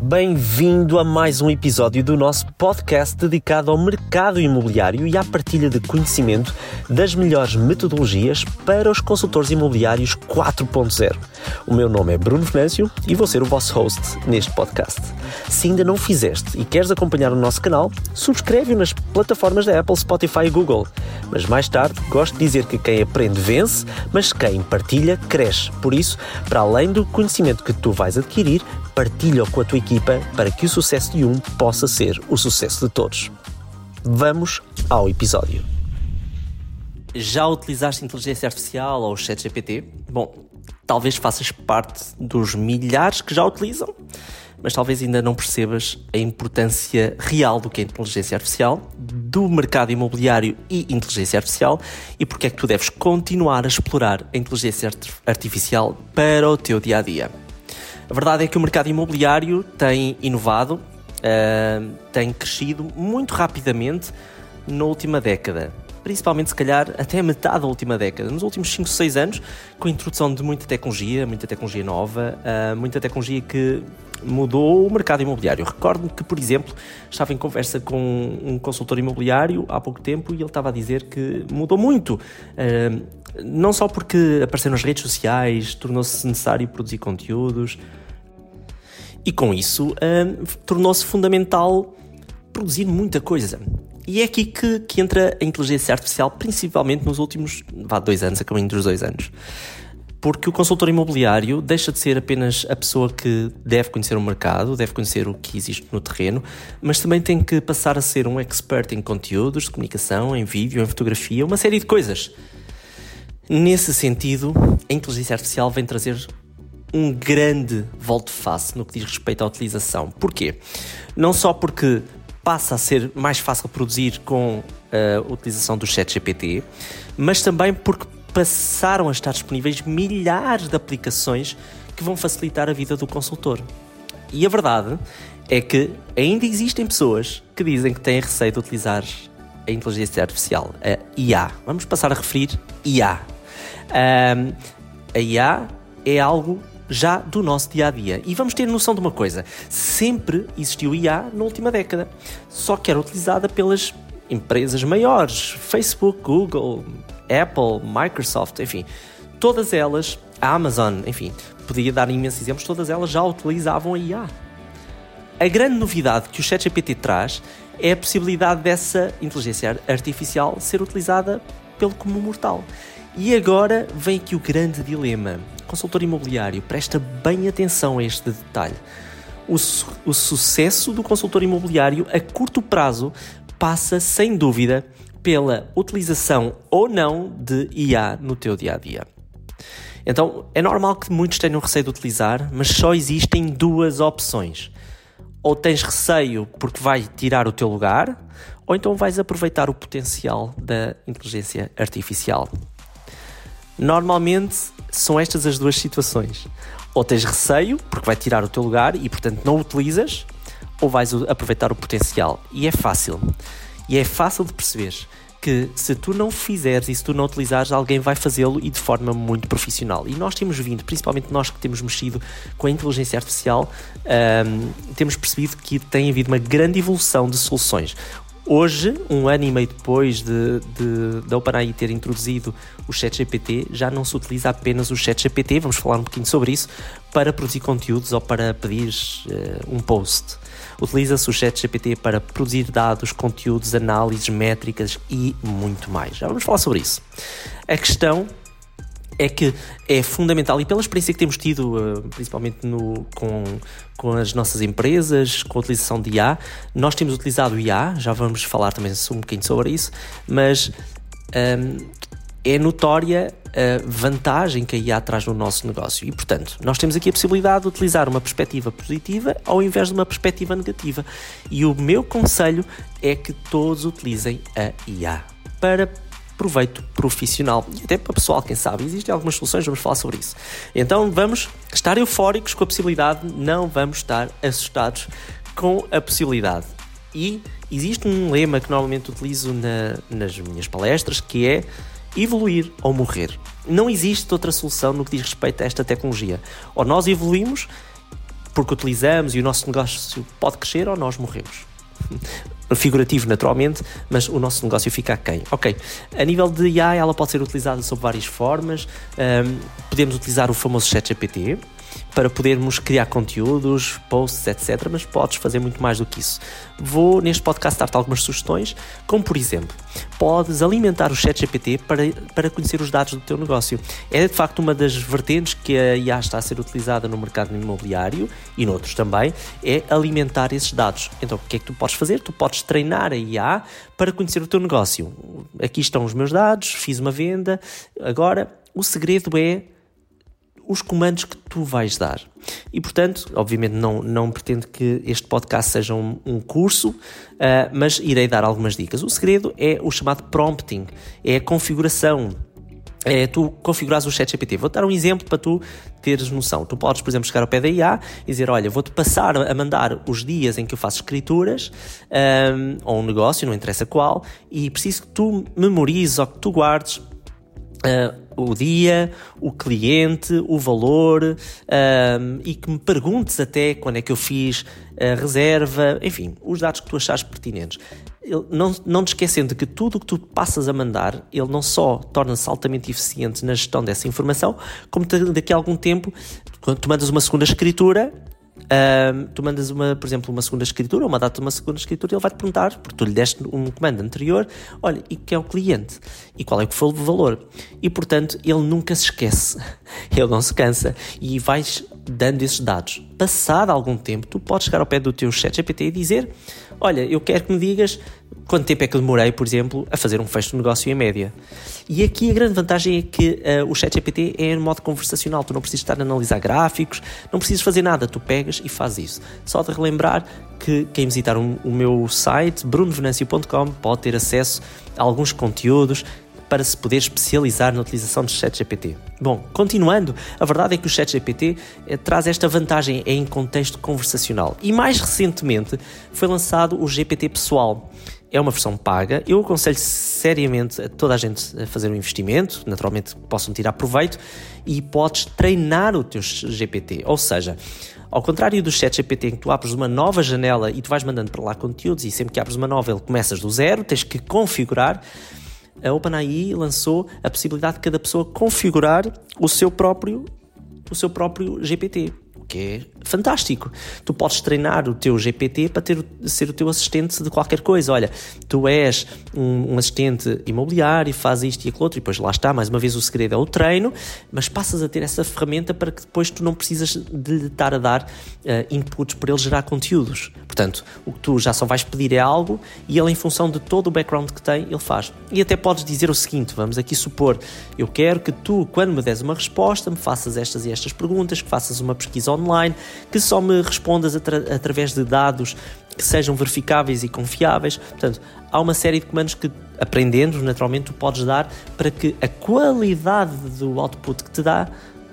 Bem-vindo a mais um episódio do nosso podcast dedicado ao mercado imobiliário e à partilha de conhecimento das melhores metodologias para os consultores imobiliários 4.0. O meu nome é Bruno Venâncio e vou ser o vosso host neste podcast. Se ainda não fizeste e queres acompanhar o nosso canal, subscreve-o nas plataformas da Apple, Spotify e Google. Mas mais tarde, gosto de dizer que quem aprende vence, mas quem partilha cresce. Por isso, para além do conhecimento que tu vais adquirir, partilha-o com a tua equipa para que o sucesso de um possa ser o sucesso de todos. Vamos ao episódio. Já utilizaste inteligência artificial ou o ChatGPT? Bom, talvez faças parte dos milhares que já utilizam, mas talvez ainda não percebas a importância real do que é inteligência artificial, do mercado imobiliário e inteligência artificial e porque é que tu deves continuar a explorar a inteligência artificial para o teu dia a dia. A verdade é que o mercado imobiliário tem inovado, uh, tem crescido muito rapidamente na última década. Principalmente, se calhar, até a metade da última década. Nos últimos 5, 6 anos, com a introdução de muita tecnologia, muita tecnologia nova, uh, muita tecnologia que mudou o mercado imobiliário. Recordo-me que, por exemplo, estava em conversa com um consultor imobiliário há pouco tempo e ele estava a dizer que mudou muito. Uh, não só porque apareceu nas redes sociais, tornou-se necessário produzir conteúdos e com isso uh, tornou-se fundamental produzir muita coisa. E é aqui que, que, entra a inteligência artificial, principalmente nos últimos vá, dois anos, a caminho dos dois anos. Porque o consultor imobiliário deixa de ser apenas a pessoa que deve conhecer o mercado, deve conhecer o que existe no terreno, mas também tem que passar a ser um expert em conteúdos de comunicação, em vídeo, em fotografia, uma série de coisas. Nesse sentido, a inteligência artificial vem trazer um grande volte-face no que diz respeito à utilização. Porquê? Não só porque passa a ser mais fácil produzir com a utilização do ChatGPT, mas também porque passaram a estar disponíveis milhares de aplicações que vão facilitar a vida do consultor. E a verdade é que ainda existem pessoas que dizem que têm receio de utilizar a inteligência artificial, a IA. Vamos passar a referir IA um, a IA é algo já do nosso dia a dia. E vamos ter noção de uma coisa: sempre existiu IA na última década, só que era utilizada pelas empresas maiores Facebook, Google, Apple, Microsoft, enfim, todas elas, a Amazon, enfim, podia dar imensos exemplos, todas elas já utilizavam a IA. A grande novidade que o ChatGPT traz é a possibilidade dessa inteligência artificial ser utilizada pelo comum mortal. E agora vem aqui o grande dilema. Consultor imobiliário, presta bem atenção a este detalhe. O, su o sucesso do consultor imobiliário a curto prazo passa, sem dúvida, pela utilização ou não de IA no teu dia a dia. Então, é normal que muitos tenham receio de utilizar, mas só existem duas opções. Ou tens receio porque vai tirar o teu lugar, ou então vais aproveitar o potencial da inteligência artificial. Normalmente são estas as duas situações. Ou tens receio, porque vai tirar o teu lugar e portanto não o utilizas, ou vais aproveitar o potencial. E é fácil. E é fácil de perceber que se tu não fizeres e se tu não utilizares, alguém vai fazê-lo e de forma muito profissional. E nós temos vindo, principalmente nós que temos mexido com a inteligência artificial, um, temos percebido que tem havido uma grande evolução de soluções. Hoje, um ano e meio depois de, de, de OpenAI ter introduzido o ChatGPT, já não se utiliza apenas o ChatGPT, vamos falar um pouquinho sobre isso, para produzir conteúdos ou para pedir uh, um post. Utiliza-se o ChatGPT para produzir dados, conteúdos, análises, métricas e muito mais. Já vamos falar sobre isso. A questão é que é fundamental, e pela experiência que temos tido, eh, principalmente no, com, com as nossas empresas, com a utilização de IA, nós temos utilizado IA, já vamos falar também um bocadinho sobre isso, mas um, é notória a vantagem que a IA traz no nosso negócio. E, portanto, nós temos aqui a possibilidade de utilizar uma perspectiva positiva ao invés de uma perspectiva negativa. E o meu conselho é que todos utilizem a IA para proveito profissional e até para pessoal, quem sabe. Existem algumas soluções, vamos falar sobre isso. Então vamos estar eufóricos com a possibilidade, não vamos estar assustados com a possibilidade. E existe um lema que normalmente utilizo na, nas minhas palestras que é evoluir ou morrer. Não existe outra solução no que diz respeito a esta tecnologia. Ou nós evoluímos porque utilizamos e o nosso negócio pode crescer ou nós morremos. Figurativo, naturalmente, mas o nosso negócio fica a quem? Ok, a nível de AI, ela pode ser utilizada sob várias formas. Um, podemos utilizar o famoso ChatGPT, para podermos criar conteúdos, posts, etc. Mas podes fazer muito mais do que isso. Vou neste podcast dar-te algumas sugestões, como por exemplo, podes alimentar o ChatGPT para, para conhecer os dados do teu negócio. É de facto uma das vertentes que a IA está a ser utilizada no mercado imobiliário e noutros também, é alimentar esses dados. Então, o que é que tu podes fazer? Tu podes treinar a IA para conhecer o teu negócio. Aqui estão os meus dados, fiz uma venda. Agora, o segredo é os comandos que tu vais dar. E, portanto, obviamente não, não pretendo que este podcast seja um, um curso, uh, mas irei dar algumas dicas. O segredo é o chamado prompting, é a configuração. É tu configurares o chat GPT. Vou dar um exemplo para tu teres noção. Tu podes, por exemplo, chegar ao pé da IA e dizer: Olha, vou-te passar a mandar os dias em que eu faço escrituras, um, ou um negócio, não interessa qual, e preciso que tu memorizes ou que tu guardes Uh, o dia, o cliente, o valor uh, e que me perguntes até quando é que eu fiz a reserva, enfim, os dados que tu achares pertinentes. não, não te esquecendo que tudo o que tu passas a mandar, ele não só torna-se altamente eficiente na gestão dessa informação, como daqui a algum tempo, quando tu mandas uma segunda escritura, tu mandas, uma, por exemplo, uma segunda escritura, uma data de uma segunda escritura, ele vai-te perguntar, porque tu lhe deste um comando anterior, olha, e quem é o cliente? E qual é que foi o valor? E, portanto, ele nunca se esquece, ele não se cansa, e vais dando esses dados. Passado algum tempo, tu podes chegar ao pé do teu chat GPT e dizer, olha, eu quero que me digas quanto tempo é que demorei, por exemplo, a fazer um fecho de negócio em média. E aqui a grande vantagem é que uh, o ChatGPT é em modo conversacional, tu não precisas estar a analisar gráficos, não precisas fazer nada, tu pegas e fazes isso. Só de relembrar que quem visitar um, o meu site, brunovenancio.com, pode ter acesso a alguns conteúdos para se poder especializar na utilização do ChatGPT. Bom, continuando, a verdade é que o ChatGPT eh, traz esta vantagem em contexto conversacional e mais recentemente foi lançado o GPT pessoal. É uma versão paga. Eu aconselho seriamente a toda a gente a fazer um investimento, naturalmente possam tirar proveito, e podes treinar o teu GPT. Ou seja, ao contrário do chat GPT, em que tu abres uma nova janela e tu vais mandando para lá conteúdos, e sempre que abres uma nova ele começas do zero, tens que configurar a OpenAI lançou a possibilidade de cada pessoa configurar o seu próprio, o seu próprio GPT que é fantástico. Tu podes treinar o teu GPT para ter, ser o teu assistente de qualquer coisa. Olha, tu és um, um assistente imobiliário, faz isto e aquilo outro, e depois lá está, mais uma vez o segredo é o treino, mas passas a ter essa ferramenta para que depois tu não precisas de estar a dar uh, inputs para ele gerar conteúdos. Portanto, o que tu já só vais pedir é algo e ele, em função de todo o background que tem, ele faz. E até podes dizer o seguinte: vamos aqui supor, eu quero que tu, quando me des uma resposta, me faças estas e estas perguntas, que faças uma pesquisa online, que só me respondas atra através de dados que sejam verificáveis e confiáveis. Portanto, há uma série de comandos que, aprendendo, naturalmente, tu podes dar para que a qualidade do output que te dá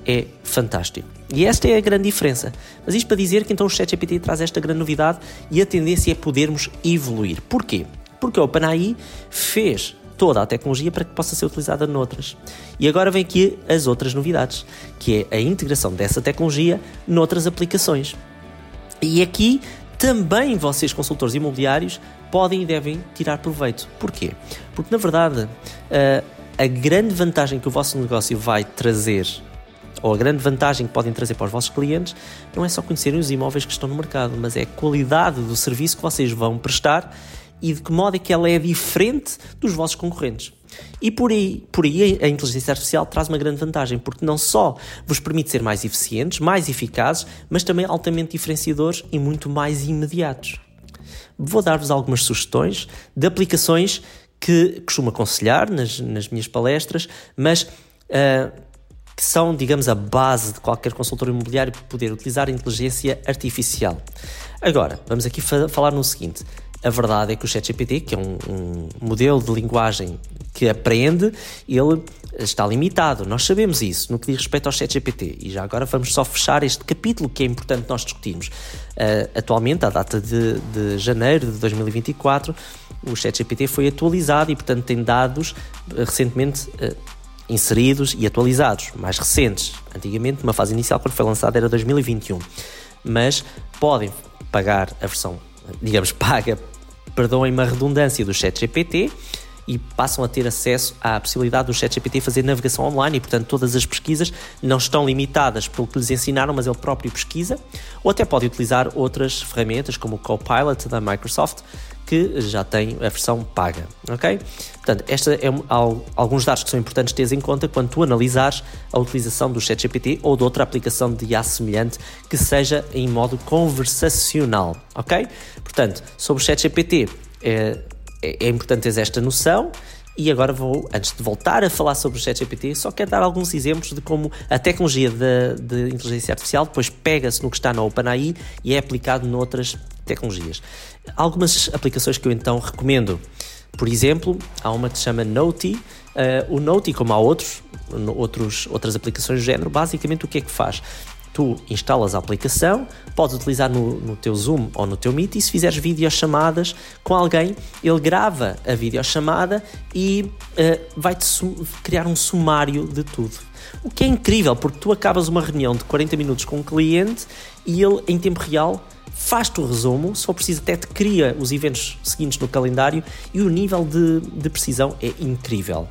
é fantástico. E esta é a grande diferença. Mas isto para dizer que então o ChatGPT traz esta grande novidade e a tendência é podermos evoluir. Porquê? Porque o OpenAI fez toda a tecnologia para que possa ser utilizada noutras. E agora vem aqui as outras novidades, que é a integração dessa tecnologia noutras aplicações. E aqui também vocês, consultores imobiliários, podem e devem tirar proveito. Porquê? Porque, na verdade, a grande vantagem que o vosso negócio vai trazer ou a grande vantagem que podem trazer para os vossos clientes não é só conhecerem os imóveis que estão no mercado, mas é a qualidade do serviço que vocês vão prestar e de que modo é que ela é diferente dos vossos concorrentes. E por aí, por aí a inteligência artificial traz uma grande vantagem, porque não só vos permite ser mais eficientes, mais eficazes, mas também altamente diferenciadores e muito mais imediatos. Vou dar-vos algumas sugestões de aplicações que costumo aconselhar nas, nas minhas palestras, mas uh, que são, digamos, a base de qualquer consultor imobiliário poder utilizar a inteligência artificial. Agora, vamos aqui fa falar no seguinte: a verdade é que o ChatGPT, que é um, um, modelo de linguagem que aprende, ele está limitado. Nós sabemos isso no que diz respeito ao ChatGPT. E já agora vamos só fechar este capítulo que é importante nós discutirmos. Uh, atualmente, à data de, de janeiro de 2024, o ChatGPT foi atualizado e, portanto, tem dados uh, recentemente. Uh, inseridos e atualizados, mais recentes. Antigamente, uma fase inicial, quando foi lançada, era 2021. mas podem pagar a versão, digamos, paga, perdoem-me a redundância do ChatGPT e passam a ter acesso à possibilidade do ChatGPT fazer navegação online e, portanto, todas as pesquisas não estão limitadas pelo que lhes ensinaram, mas ele próprio pesquisa, ou até pode utilizar outras ferramentas como o Copilot da Microsoft, que já tem a versão paga, ok? Portanto, esta é alguns dados que são importantes ter em conta quando tu analisares a utilização do ChatGPT ou de outra aplicação de IA semelhante que seja em modo conversacional, ok? Portanto, sobre o ChatGPT, é, é, é importante ter esta noção. E agora vou, antes de voltar a falar sobre o ChatGPT, só quero dar alguns exemplos de como a tecnologia de, de inteligência artificial depois pega-se no que está na OpenAI e é aplicado noutras tecnologias. Algumas aplicações que eu então recomendo. Por exemplo, há uma que se chama Noti. Uh, o Noti, como há outros, outros, outras aplicações do género, basicamente o que é que faz? tu instalas a aplicação, podes utilizar no, no teu Zoom ou no teu Meet e se fizeres videochamadas com alguém, ele grava a videochamada e uh, vai-te criar um sumário de tudo. O que é incrível, porque tu acabas uma reunião de 40 minutos com um cliente e ele, em tempo real, faz-te o resumo, só precisa até te cria os eventos seguintes no calendário e o nível de, de precisão é incrível.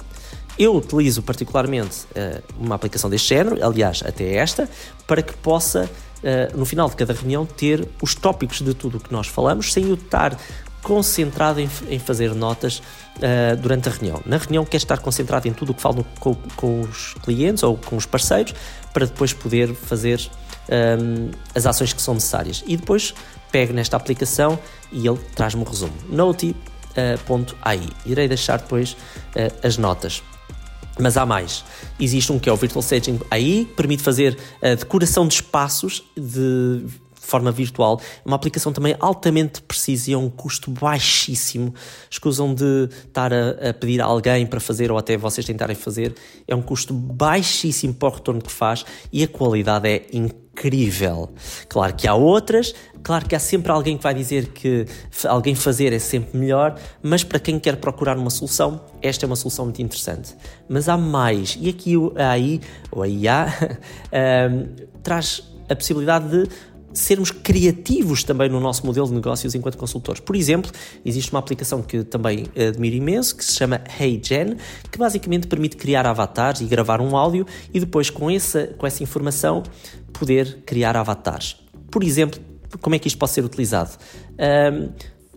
Eu utilizo particularmente uh, uma aplicação deste género, aliás, até esta, para que possa, uh, no final de cada reunião, ter os tópicos de tudo o que nós falamos, sem eu estar concentrado em, em fazer notas uh, durante a reunião. Na reunião, quer estar concentrado em tudo o que falo com, com, os clientes ou com os parceiros, para depois poder fazer um, as ações que são necessárias. E depois pego nesta aplicação e ele traz-me o resumo. Noti.ai. Irei deixar depois as notas. Mas há mais. Existe um que é o Virtual Staging aí, permite fazer a decoração de espaços de forma virtual. Uma aplicação também altamente precisa e é um custo baixíssimo. Escusam de estar a, a, pedir a alguém para fazer ou até vocês tentarem fazer. É um custo baixíssimo para o retorno que faz e a qualidade é incrível. Claro que há outras, claro que há sempre alguém que vai dizer que alguém fazer é sempre melhor, mas para quem quer procurar uma solução, esta é uma solução muito interessante. Mas há mais, e aqui a AI, ou a IA, um, traz a possibilidade de sermos criativos também no nosso modelo de negócios enquanto consultores. Por exemplo, existe uma aplicação que também admiro imenso, que se chama HeyGen, que basicamente permite criar avatares e gravar um áudio e depois com essa, com essa informação poder criar avatares. Por exemplo, como é que isto pode ser utilizado? Um,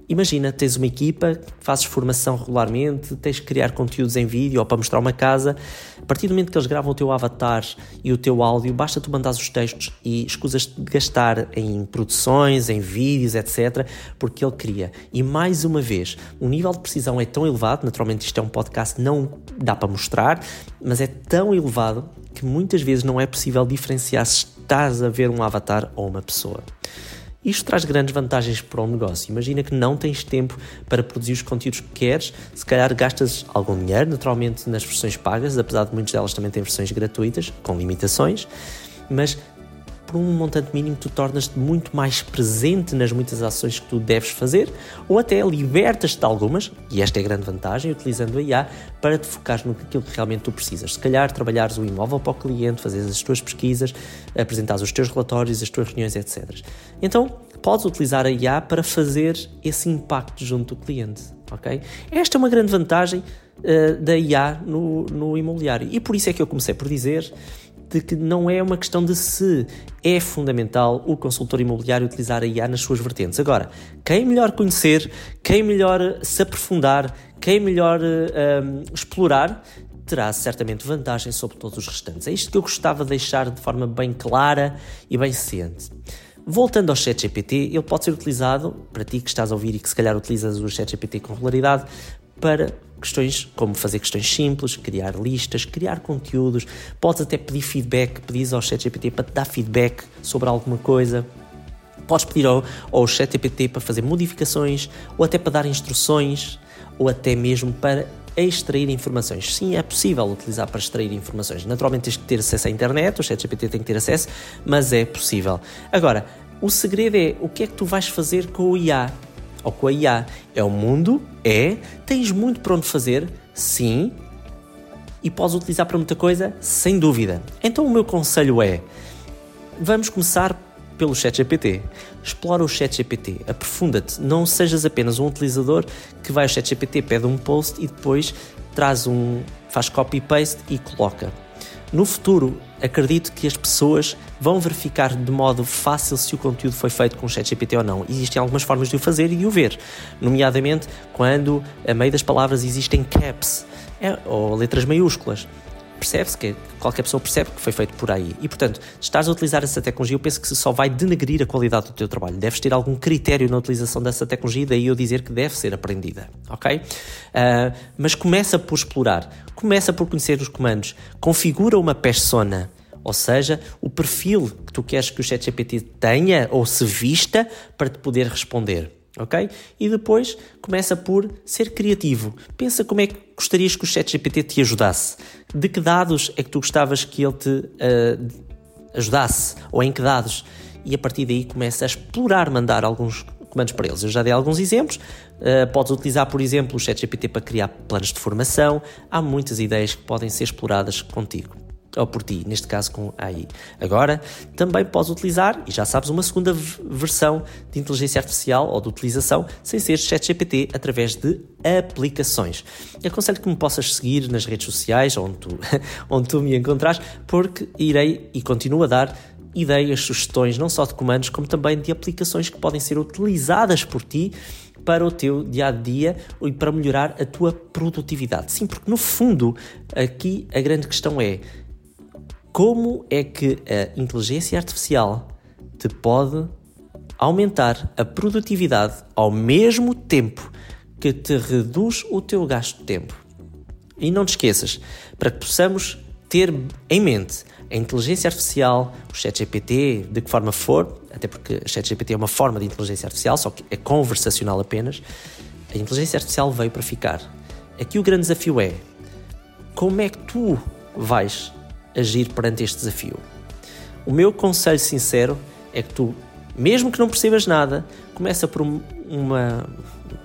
Imagina, tens uma equipa, fazes formação regularmente, tens que criar conteúdos em vídeo ou para mostrar uma casa. A partir do momento que eles gravam o teu avatar e o teu áudio, basta tu mandares os textos e escusas de gastar em produções, em vídeos, etc., porque ele cria. E mais uma vez, o nível de precisão é tão elevado, naturalmente isto é um podcast, não dá para mostrar, mas é tão elevado que muitas vezes não é possível diferenciar se estás a ver um avatar ou uma pessoa. Isto traz grandes vantagens para o negócio. Imagina que não tens tempo para produzir os conteúdos que queres, se calhar gastas algum dinheiro, naturalmente, nas versões pagas, apesar de muitas delas também têm versões gratuitas, com limitações, mas por um montante mínimo tu tornas-te muito mais presente nas muitas ações que tu deves fazer ou até libertas-te de algumas, e esta é a grande vantagem, utilizando a IA para te focar no que realmente tu precisas. Se calhar trabalhares o imóvel para o cliente, fazeres as tuas pesquisas, apresentares os teus relatórios, as tuas reuniões, etc. Então, podes utilizar a IA para fazer esse impacto junto do cliente, ok? Esta é uma grande vantagem uh, da IA no, no imobiliário e por isso é que eu comecei por dizer de que não é uma questão de se é fundamental o consultor imobiliário utilizar a IA nas suas vertentes. Agora, quem melhor conhecer, quem melhor se aprofundar, quem melhor um, explorar, terá certamente vantagem sobre todos os restantes. É isto que eu gostava de deixar de forma bem clara e bem ciente. Voltando ao ChatGPT, ele pode ser utilizado, para ti que estás a ouvir e que se calhar utilizas o ChatGPT com regularidade, para questões como fazer questões simples, criar listas, criar conteúdos, podes até pedir feedback, pedis ao ChatGPT para te dar feedback sobre alguma coisa. Podes pedir ao, ao ChatGPT para fazer modificações ou até para dar instruções ou até mesmo para extrair informações. Sim, é possível utilizar para extrair informações. Naturalmente tens que ter acesso à internet, o ChatGPT tem que ter acesso, mas é possível. Agora, o segredo é o que é que tu vais fazer com o IA ou com a IA. É o mundo? É. Tens muito para onde fazer? Sim. E podes utilizar para muita coisa? Sem dúvida. Então o meu conselho é: vamos começar pelo ChatGPT. Explora o ChatGPT, aprofunda-te, não sejas apenas um utilizador que vai ao ChatGPT, pede um post e depois traz um, faz copy-paste e coloca. No futuro, acredito que as pessoas vão verificar de modo fácil se o conteúdo foi feito com o ChatGPT ou não. Existem algumas formas de o fazer e de o ver, nomeadamente quando a meio das palavras existem caps é, ou letras maiúsculas percebe-se que qualquer pessoa percebe que foi feito por aí. E, portanto, estás a utilizar essa tecnologia, eu penso que só vai denegrir a qualidade do teu trabalho. Deves ter algum critério na utilização dessa tecnologia, daí eu dizer que deve ser aprendida, ok? Uh, mas começa por explorar, começa por conhecer os comandos, configura uma persona, ou seja, o perfil que tu queres que o ChatGPT tenha ou se vista para te poder responder ok? E depois começa por ser criativo. Pensa como é que gostarias que o ChatGPT te ajudasse. De que dados é que tu gostavas que ele te uh, ajudasse? Ou em que dados? E a partir daí começa a explorar, mandar alguns comandos para eles. Eu já dei alguns exemplos. Uh, podes utilizar, por exemplo, o ChatGPT para criar planos de formação. Há muitas ideias que podem ser exploradas contigo ou por ti, neste caso com AI. Agora, também podes utilizar, e já sabes, uma segunda versão de inteligência artificial ou de utilização sem ser ChatGPT através de aplicações. Aconselho que me possas seguir nas redes sociais, onde tu, onde tu me encontras, porque irei e continuo a dar ideias, sugestões, não só de comandos, como também de aplicações que podem ser utilizadas por ti para o teu dia a dia e para melhorar a tua produtividade. Sim, porque no fundo aqui a grande questão é como é que a inteligência artificial te pode aumentar a produtividade ao mesmo tempo que te reduz o teu gasto de tempo. E não te esqueças, para que possamos ter em mente a inteligência artificial, o ChatGPT, de que forma for, até porque o ChatGPT é uma forma de inteligência artificial, só que é conversacional apenas, a inteligência artificial veio para ficar. Aqui o grande desafio é como é que tu vais agir perante este desafio. O meu conselho sincero é que tu, mesmo que não percebas nada, começa por uma,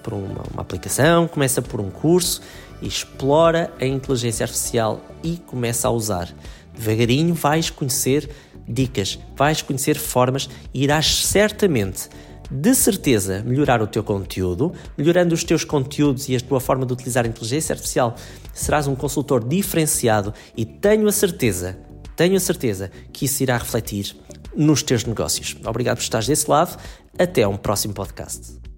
por uma, uma aplicação, começa por um curso e explora a inteligência artificial e começa a usar. Devagarinho vais conhecer dicas, vais conhecer formas e irás certamente de certeza melhorar o teu conteúdo, melhorando os teus conteúdos e a tua forma de utilizar a inteligência artificial, serás um consultor diferenciado e tenho a certeza, tenho a certeza que isso irá refletir nos teus negócios. Obrigado por estares desse lado. Até um próximo podcast.